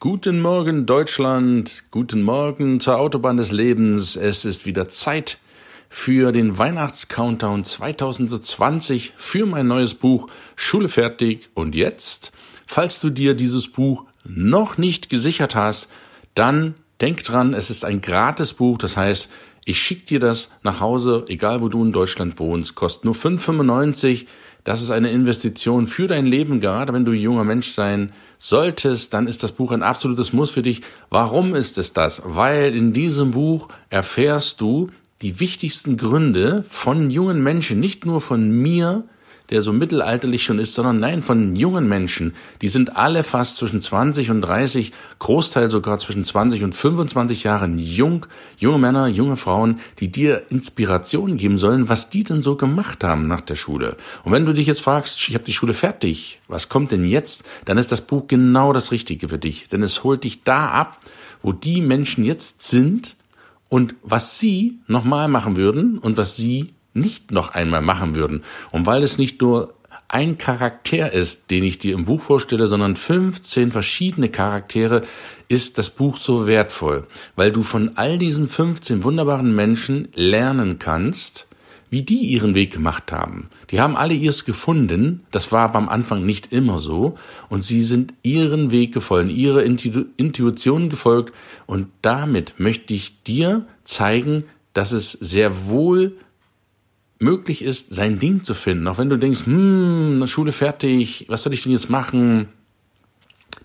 Guten Morgen Deutschland, guten Morgen zur Autobahn des Lebens. Es ist wieder Zeit für den Weihnachtscountdown 2020 für mein neues Buch Schule fertig. Und jetzt, falls du dir dieses Buch noch nicht gesichert hast, dann denk dran, es ist ein gratis Buch. Das heißt, ich schicke dir das nach Hause, egal wo du in Deutschland wohnst, kostet nur 5,95. Das ist eine Investition für dein Leben, gerade wenn du junger Mensch sein solltest, dann ist das Buch ein absolutes Muss für dich. Warum ist es das? Weil in diesem Buch erfährst du die wichtigsten Gründe von jungen Menschen, nicht nur von mir, der so mittelalterlich schon ist, sondern nein, von jungen Menschen. Die sind alle fast zwischen 20 und 30, Großteil sogar zwischen 20 und 25 Jahren jung, junge Männer, junge Frauen, die dir Inspiration geben sollen, was die denn so gemacht haben nach der Schule. Und wenn du dich jetzt fragst, ich habe die Schule fertig, was kommt denn jetzt? Dann ist das Buch genau das Richtige für dich, denn es holt dich da ab, wo die Menschen jetzt sind und was sie nochmal machen würden und was sie nicht noch einmal machen würden. Und weil es nicht nur ein Charakter ist, den ich dir im Buch vorstelle, sondern 15 verschiedene Charaktere, ist das Buch so wertvoll, weil du von all diesen 15 wunderbaren Menschen lernen kannst, wie die ihren Weg gemacht haben. Die haben alle ihrs gefunden, das war am Anfang nicht immer so, und sie sind ihren Weg gefolgt, ihre Intuition gefolgt, und damit möchte ich dir zeigen, dass es sehr wohl möglich ist, sein Ding zu finden, auch wenn du denkst, hm, Schule fertig, was soll ich denn jetzt machen?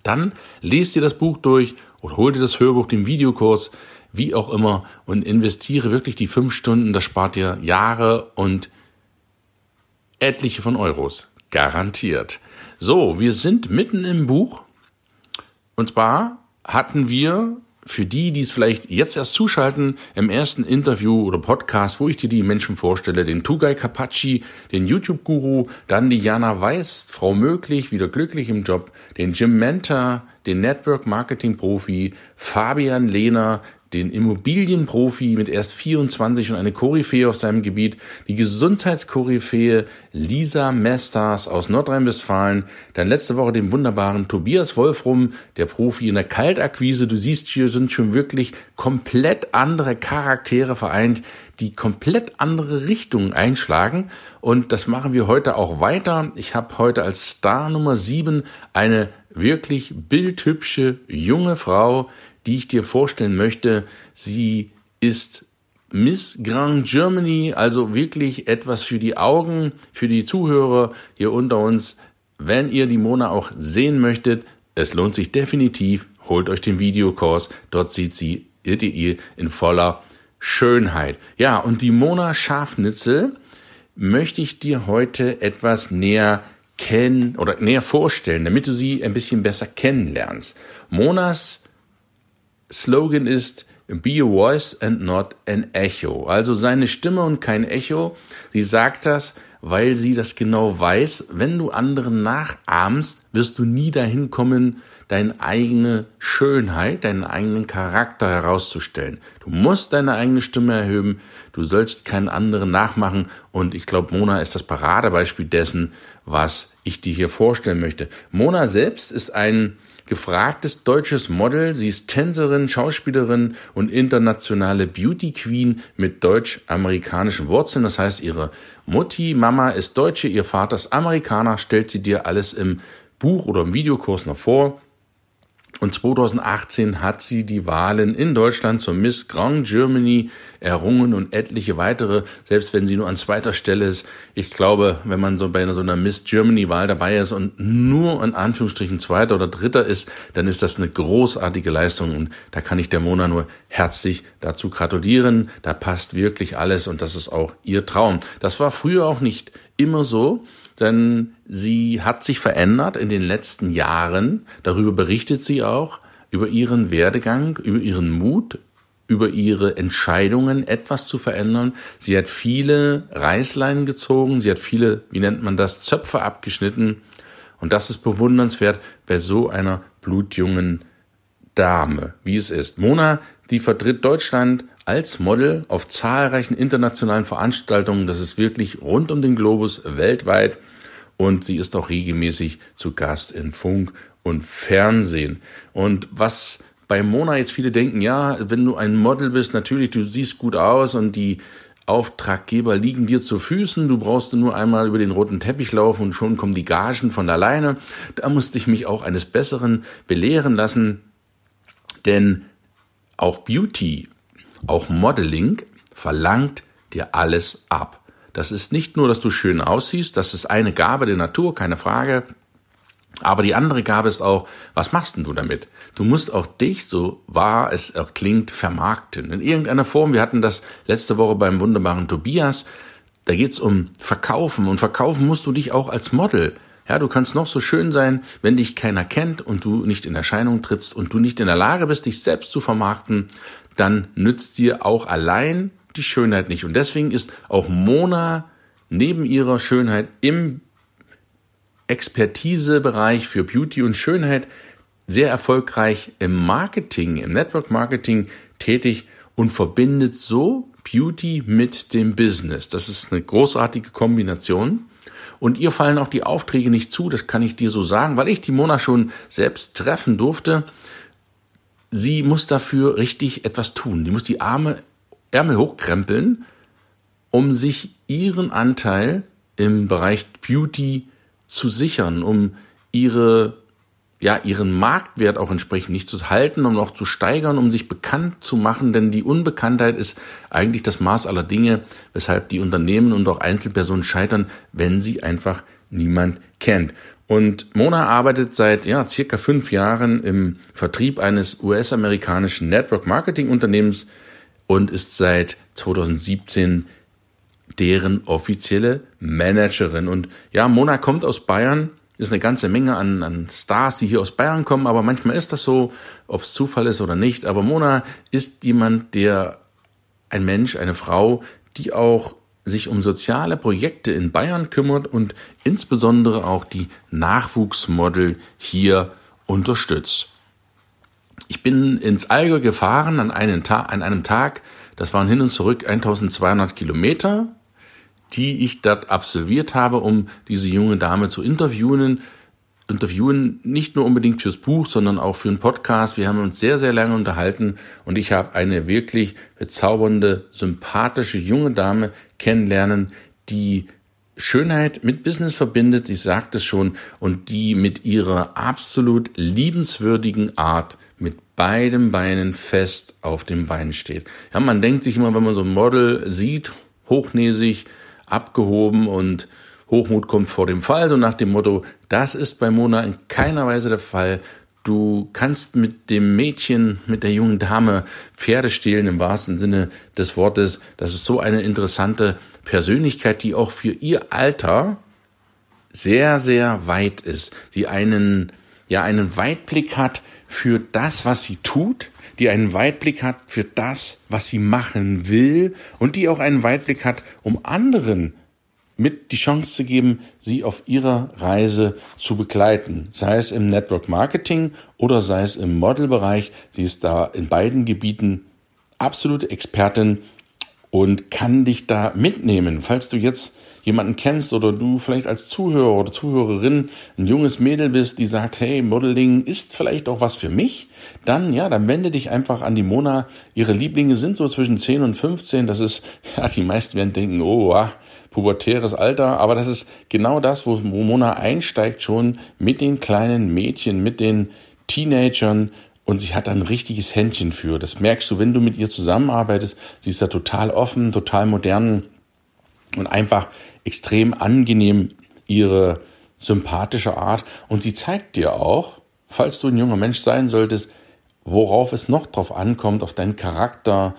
Dann lest dir das Buch durch oder hol dir das Hörbuch, den Videokurs, wie auch immer, und investiere wirklich die fünf Stunden, das spart dir Jahre und etliche von Euros. Garantiert. So, wir sind mitten im Buch. Und zwar hatten wir für die, die es vielleicht jetzt erst zuschalten, im ersten Interview oder Podcast, wo ich dir die Menschen vorstelle, den Tugai Kapachi, den YouTube-Guru, dann die Jana Weiß, Frau Möglich, wieder glücklich im Job, den Jim Mentor, den Network-Marketing-Profi, Fabian Lehner, den Immobilienprofi mit erst 24 und eine Koryphäe auf seinem Gebiet, die Gesundheitskoryphäe Lisa Mesters aus Nordrhein-Westfalen, dann letzte Woche den wunderbaren Tobias Wolfrum, der Profi in der Kaltakquise. Du siehst, hier sind schon wirklich komplett andere Charaktere vereint, die komplett andere Richtungen einschlagen. Und das machen wir heute auch weiter. Ich habe heute als Star Nummer 7 eine wirklich bildhübsche junge Frau, die ich dir vorstellen möchte. Sie ist Miss Grand Germany, also wirklich etwas für die Augen, für die Zuhörer hier unter uns. Wenn ihr die Mona auch sehen möchtet, es lohnt sich definitiv, holt euch den Videokurs, dort sieht sie ihr in voller Schönheit. Ja, und die Mona Schafnitzel möchte ich dir heute etwas näher kennen oder näher vorstellen, damit du sie ein bisschen besser kennenlernst. Monas Slogan ist Be a voice and not an echo. Also seine Stimme und kein Echo. Sie sagt das, weil sie das genau weiß. Wenn du anderen nachahmst, wirst du nie dahin kommen, deine eigene Schönheit, deinen eigenen Charakter herauszustellen. Du musst deine eigene Stimme erhöhen. Du sollst keinen anderen nachmachen. Und ich glaube, Mona ist das Paradebeispiel dessen, was ich dir hier vorstellen möchte. Mona selbst ist ein gefragtes deutsches Model. Sie ist Tänzerin, Schauspielerin und internationale Beauty Queen mit deutsch-amerikanischen Wurzeln. Das heißt, ihre Mutti, Mama ist Deutsche, ihr Vater ist Amerikaner, stellt sie dir alles im Buch oder im Videokurs noch vor. Und 2018 hat sie die Wahlen in Deutschland zur Miss Grand Germany errungen und etliche weitere, selbst wenn sie nur an zweiter Stelle ist. Ich glaube, wenn man so bei so einer Miss Germany Wahl dabei ist und nur in Anführungsstrichen zweiter oder dritter ist, dann ist das eine großartige Leistung und da kann ich der Mona nur herzlich dazu gratulieren. Da passt wirklich alles und das ist auch ihr Traum. Das war früher auch nicht immer so denn sie hat sich verändert in den letzten Jahren. Darüber berichtet sie auch über ihren Werdegang, über ihren Mut, über ihre Entscheidungen, etwas zu verändern. Sie hat viele Reißleinen gezogen, sie hat viele, wie nennt man das, Zöpfe abgeschnitten. Und das ist bewundernswert bei so einer blutjungen Dame, wie es ist. Mona, die vertritt Deutschland als Model auf zahlreichen internationalen Veranstaltungen. Das ist wirklich rund um den Globus weltweit. Und sie ist auch regelmäßig zu Gast in Funk und Fernsehen. Und was bei Mona jetzt viele denken, ja, wenn du ein Model bist, natürlich, du siehst gut aus und die Auftraggeber liegen dir zu Füßen, du brauchst nur einmal über den roten Teppich laufen und schon kommen die Gagen von alleine. Da musste ich mich auch eines Besseren belehren lassen, denn auch Beauty, auch Modeling verlangt dir alles ab. Das ist nicht nur, dass du schön aussiehst, das ist eine Gabe der Natur, keine Frage. Aber die andere Gabe ist auch, was machst denn du damit? Du musst auch dich, so wahr es klingt, vermarkten. In irgendeiner Form. Wir hatten das letzte Woche beim wunderbaren Tobias. Da geht's um Verkaufen. Und verkaufen musst du dich auch als Model. Ja, du kannst noch so schön sein, wenn dich keiner kennt und du nicht in Erscheinung trittst und du nicht in der Lage bist, dich selbst zu vermarkten, dann nützt dir auch allein die Schönheit nicht. Und deswegen ist auch Mona neben ihrer Schönheit im Expertisebereich für Beauty und Schönheit sehr erfolgreich im Marketing, im Network Marketing tätig und verbindet so Beauty mit dem Business. Das ist eine großartige Kombination. Und ihr fallen auch die Aufträge nicht zu, das kann ich dir so sagen, weil ich die Mona schon selbst treffen durfte. Sie muss dafür richtig etwas tun. Die muss die Arme, Ärmel hochkrempeln, um sich ihren Anteil im Bereich Beauty zu sichern, um ihre ja, ihren Marktwert auch entsprechend nicht zu halten, um auch zu steigern, um sich bekannt zu machen, denn die Unbekanntheit ist eigentlich das Maß aller Dinge, weshalb die Unternehmen und auch Einzelpersonen scheitern, wenn sie einfach niemand kennt. Und Mona arbeitet seit ja, circa fünf Jahren im Vertrieb eines US-amerikanischen Network Marketing Unternehmens und ist seit 2017 deren offizielle Managerin. Und ja, Mona kommt aus Bayern, ist eine ganze Menge an, an Stars, die hier aus Bayern kommen, aber manchmal ist das so, ob es Zufall ist oder nicht. Aber Mona ist jemand, der ein Mensch, eine Frau, die auch sich um soziale Projekte in Bayern kümmert und insbesondere auch die Nachwuchsmodel hier unterstützt. Ich bin ins Allgäu gefahren an einem, Tag, an einem Tag, das waren hin und zurück 1200 Kilometer die ich dort absolviert habe, um diese junge Dame zu interviewen. Interviewen nicht nur unbedingt fürs Buch, sondern auch für einen Podcast. Wir haben uns sehr, sehr lange unterhalten und ich habe eine wirklich bezaubernde, sympathische junge Dame kennenlernen, die Schönheit mit Business verbindet, sie sagt es schon, und die mit ihrer absolut liebenswürdigen Art mit beiden Beinen fest auf dem Bein steht. Ja, man denkt sich immer, wenn man so ein Model sieht, hochnäsig, abgehoben und Hochmut kommt vor dem Fall, so nach dem Motto, das ist bei Mona in keiner Weise der Fall. Du kannst mit dem Mädchen, mit der jungen Dame Pferde stehlen im wahrsten Sinne des Wortes. Das ist so eine interessante Persönlichkeit, die auch für ihr Alter sehr, sehr weit ist, die einen, ja, einen Weitblick hat für das, was sie tut, die einen Weitblick hat für das, was sie machen will und die auch einen Weitblick hat, um anderen mit die Chance zu geben, sie auf ihrer Reise zu begleiten, sei es im Network Marketing oder sei es im Modelbereich. Sie ist da in beiden Gebieten absolute Expertin und kann dich da mitnehmen. Falls du jetzt jemanden kennst oder du vielleicht als Zuhörer oder Zuhörerin ein junges Mädel bist, die sagt, hey, Modeling ist vielleicht auch was für mich, dann, ja, dann wende dich einfach an die Mona. Ihre Lieblinge sind so zwischen 10 und 15. Das ist, ja, die meisten werden denken, oh, ah, pubertäres Alter, aber das ist genau das, wo Mona einsteigt schon mit den kleinen Mädchen, mit den Teenagern und sie hat ein richtiges Händchen für. Das merkst du, wenn du mit ihr zusammenarbeitest. Sie ist da total offen, total modern und einfach extrem angenehm ihre sympathische Art. Und sie zeigt dir auch, falls du ein junger Mensch sein solltest, worauf es noch drauf ankommt, auf deinen Charakter,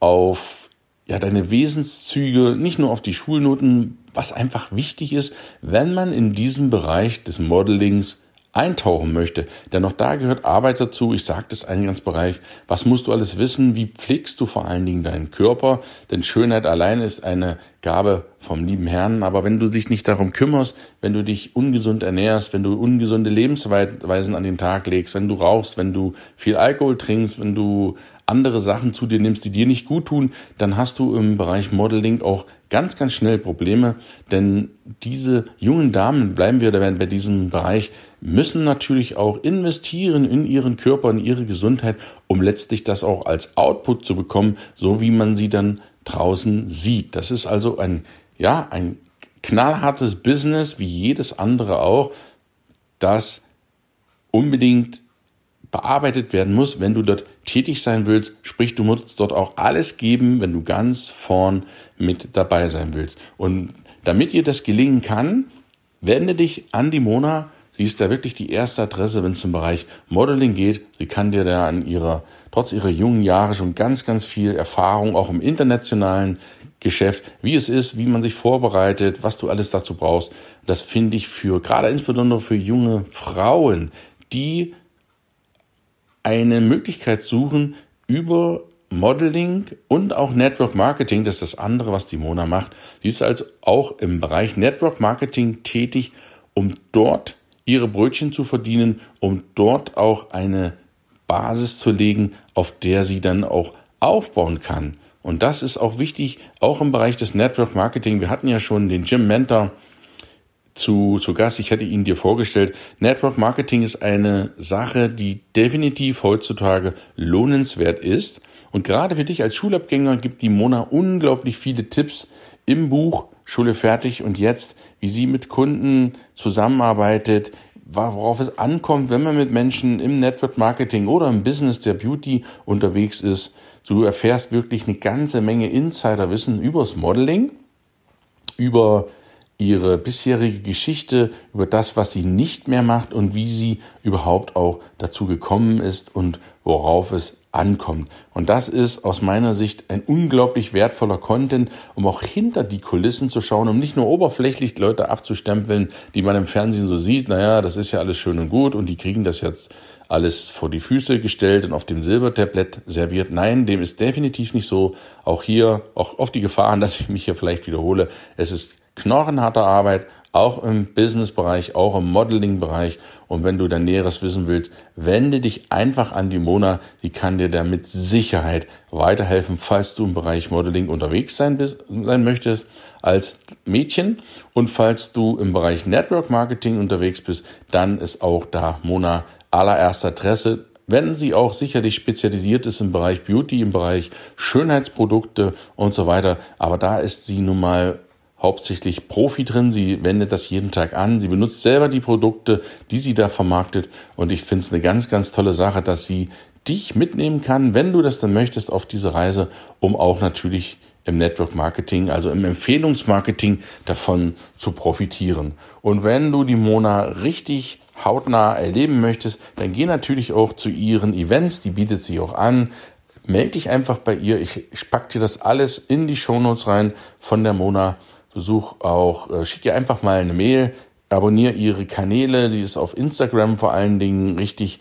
auf ja, deine Wesenszüge, nicht nur auf die Schulnoten, was einfach wichtig ist, wenn man in diesem Bereich des Modelings eintauchen möchte. Denn auch da gehört Arbeit dazu. Ich sagte es Eingangsbereich. Was musst du alles wissen? Wie pflegst du vor allen Dingen deinen Körper? Denn Schönheit allein ist eine Gabe vom lieben Herrn. Aber wenn du dich nicht darum kümmerst, wenn du dich ungesund ernährst, wenn du ungesunde Lebensweisen an den Tag legst, wenn du rauchst, wenn du viel Alkohol trinkst, wenn du andere Sachen zu dir nimmst, die dir nicht gut tun, dann hast du im Bereich Modeling auch ganz, ganz schnell Probleme. Denn diese jungen Damen, bleiben wir bei diesem Bereich, müssen natürlich auch investieren in ihren Körper, in ihre Gesundheit, um letztlich das auch als Output zu bekommen, so wie man sie dann draußen sieht. Das ist also ein, ja, ein knallhartes Business, wie jedes andere auch, das unbedingt bearbeitet werden muss, wenn du dort tätig sein willst. Sprich, du musst dort auch alles geben, wenn du ganz vorn mit dabei sein willst. Und damit dir das gelingen kann, wende dich an die Mona. Sie ist da wirklich die erste Adresse, wenn es zum Bereich Modeling geht. Sie kann dir da an ihrer, trotz ihrer jungen Jahre schon ganz, ganz viel Erfahrung, auch im internationalen Geschäft, wie es ist, wie man sich vorbereitet, was du alles dazu brauchst. Das finde ich für, gerade insbesondere für junge Frauen, die eine Möglichkeit suchen, über Modeling und auch Network Marketing, das ist das andere, was die Mona macht. Sie ist also auch im Bereich Network Marketing tätig, um dort ihre Brötchen zu verdienen, um dort auch eine Basis zu legen, auf der sie dann auch aufbauen kann. Und das ist auch wichtig, auch im Bereich des Network Marketing. Wir hatten ja schon den Jim Mentor zu, zu Gast. Ich hätte ihn dir vorgestellt. Network Marketing ist eine Sache, die definitiv heutzutage lohnenswert ist. Und gerade für dich als Schulabgänger gibt die Mona unglaublich viele Tipps im Buch Schule fertig und jetzt, wie sie mit Kunden zusammenarbeitet, worauf es ankommt, wenn man mit Menschen im Network Marketing oder im Business der Beauty unterwegs ist. Du erfährst wirklich eine ganze Menge Insiderwissen übers Modeling, über ihre bisherige Geschichte, über das, was sie nicht mehr macht und wie sie überhaupt auch dazu gekommen ist und worauf es ankommt. Und das ist aus meiner Sicht ein unglaublich wertvoller Content, um auch hinter die Kulissen zu schauen, um nicht nur oberflächlich Leute abzustempeln, die man im Fernsehen so sieht, naja, das ist ja alles schön und gut und die kriegen das jetzt alles vor die Füße gestellt und auf dem Silbertablett serviert. Nein, dem ist definitiv nicht so. Auch hier, auch auf die Gefahren, dass ich mich hier vielleicht wiederhole. Es ist knochenharte Arbeit, auch im Business-Bereich, auch im Modeling-Bereich. Und wenn du dann Näheres wissen willst, wende dich einfach an die Mona. Sie kann dir da mit Sicherheit weiterhelfen, falls du im Bereich Modeling unterwegs sein, bist, sein möchtest als Mädchen. Und falls du im Bereich Network Marketing unterwegs bist, dann ist auch da Mona allererster Adresse wenn sie auch sicherlich spezialisiert ist im Bereich Beauty, im Bereich Schönheitsprodukte und so weiter. Aber da ist sie nun mal hauptsächlich Profi drin. Sie wendet das jeden Tag an. Sie benutzt selber die Produkte, die sie da vermarktet. Und ich finde es eine ganz, ganz tolle Sache, dass sie dich mitnehmen kann, wenn du das dann möchtest, auf diese Reise, um auch natürlich im Network Marketing, also im Empfehlungsmarketing davon zu profitieren. Und wenn du die Mona richtig hautnah erleben möchtest, dann geh natürlich auch zu ihren Events, die bietet sie auch an. Melde dich einfach bei ihr. Ich, ich pack dir das alles in die Shownotes rein von der Mona Besuch auch, äh, schick ihr einfach mal eine Mail, abonniere ihre Kanäle, die ist auf Instagram vor allen Dingen richtig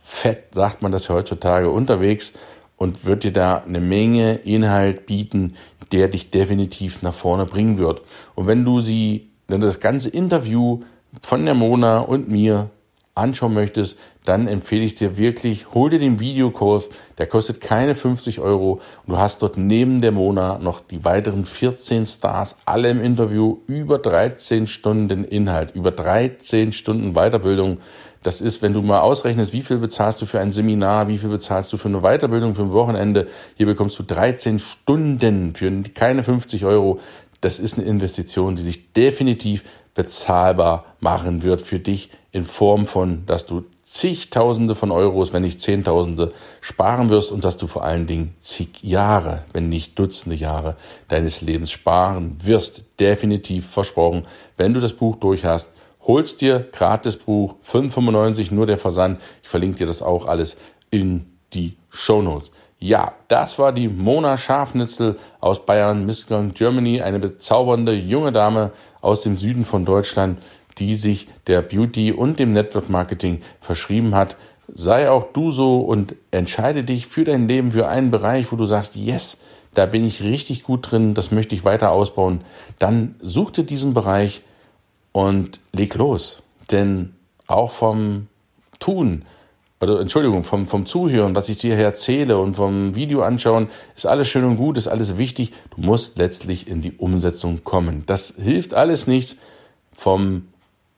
fett, sagt man das ja heutzutage, unterwegs und wird dir da eine Menge Inhalt bieten, der dich definitiv nach vorne bringen wird. Und wenn du sie, wenn du das ganze Interview von der Mona und mir anschauen möchtest, dann empfehle ich dir wirklich, hol dir den Videokurs, der kostet keine 50 Euro und du hast dort neben der Mona noch die weiteren 14 Stars, alle im Interview, über 13 Stunden Inhalt, über 13 Stunden Weiterbildung. Das ist, wenn du mal ausrechnest, wie viel bezahlst du für ein Seminar, wie viel bezahlst du für eine Weiterbildung für ein Wochenende. Hier bekommst du 13 Stunden für keine 50 Euro. Das ist eine Investition, die sich definitiv bezahlbar machen wird für dich in Form von, dass du zigtausende von Euros, wenn nicht Zehntausende sparen wirst und dass du vor allen Dingen zig Jahre, wenn nicht Dutzende Jahre deines Lebens sparen wirst. Definitiv versprochen. Wenn du das Buch durch hast, holst dir gratis Buch, 5,95 nur der Versand. Ich verlinke dir das auch alles in die Show Notes. Ja, das war die Mona Schafnitzel aus Bayern, Miss Germany, eine bezaubernde junge Dame aus dem Süden von Deutschland, die sich der Beauty und dem Network Marketing verschrieben hat. Sei auch du so und entscheide dich für dein Leben, für einen Bereich, wo du sagst, yes, da bin ich richtig gut drin, das möchte ich weiter ausbauen. Dann such dir diesen Bereich und leg los. Denn auch vom Tun, oder Entschuldigung, vom, vom Zuhören, was ich dir erzähle und vom Video anschauen, ist alles schön und gut, ist alles wichtig. Du musst letztlich in die Umsetzung kommen. Das hilft alles nichts. Vom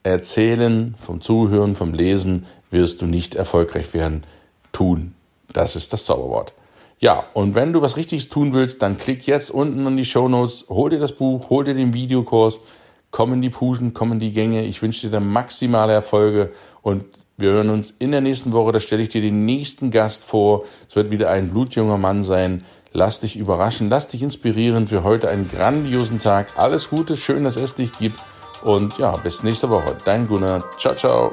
Erzählen, vom Zuhören, vom Lesen wirst du nicht erfolgreich werden. Tun. Das ist das Zauberwort. Ja, und wenn du was Richtiges tun willst, dann klick jetzt unten in die Show Notes, hol dir das Buch, hol dir den Videokurs, komm in die Puschen, komm in die Gänge. Ich wünsche dir da maximale Erfolge und wir hören uns in der nächsten Woche. Da stelle ich dir den nächsten Gast vor. Es wird wieder ein blutjunger Mann sein. Lass dich überraschen, lass dich inspirieren für heute einen grandiosen Tag. Alles Gute, schön, dass es dich gibt. Und ja, bis nächste Woche. Dein Gunnar. Ciao, ciao.